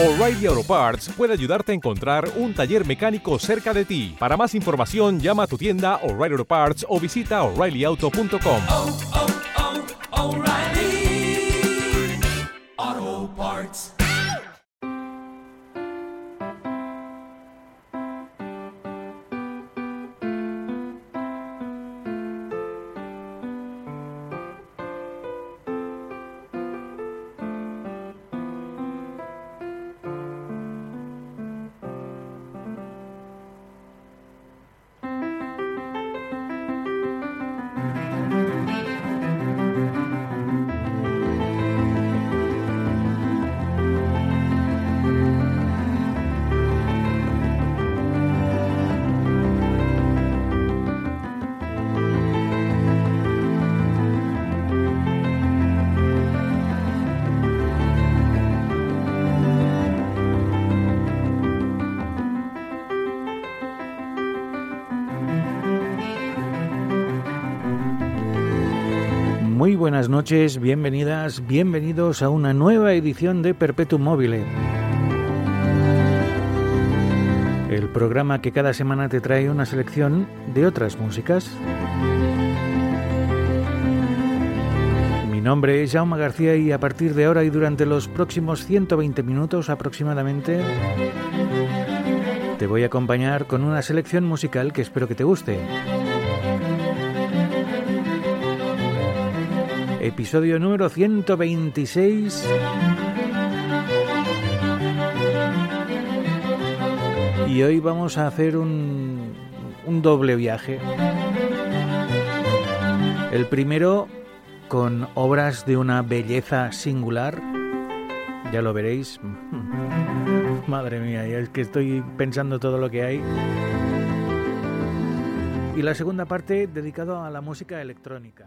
O'Reilly Auto Parts puede ayudarte a encontrar un taller mecánico cerca de ti. Para más información, llama a tu tienda O'Reilly Auto Parts o visita oreillyauto.com. oh, oh, O'Reilly Muy buenas noches, bienvenidas, bienvenidos a una nueva edición de Perpetuum Mobile. El programa que cada semana te trae una selección de otras músicas. Mi nombre es Jaume García y a partir de ahora y durante los próximos 120 minutos aproximadamente te voy a acompañar con una selección musical que espero que te guste. Episodio número 126. Y hoy vamos a hacer un, doble viaje. El primero con obras de una belleza singular. Ya lo veréis. Madre mía, es que estoy pensando todo lo que hay. Y la segunda parte dedicado a la música electrónica.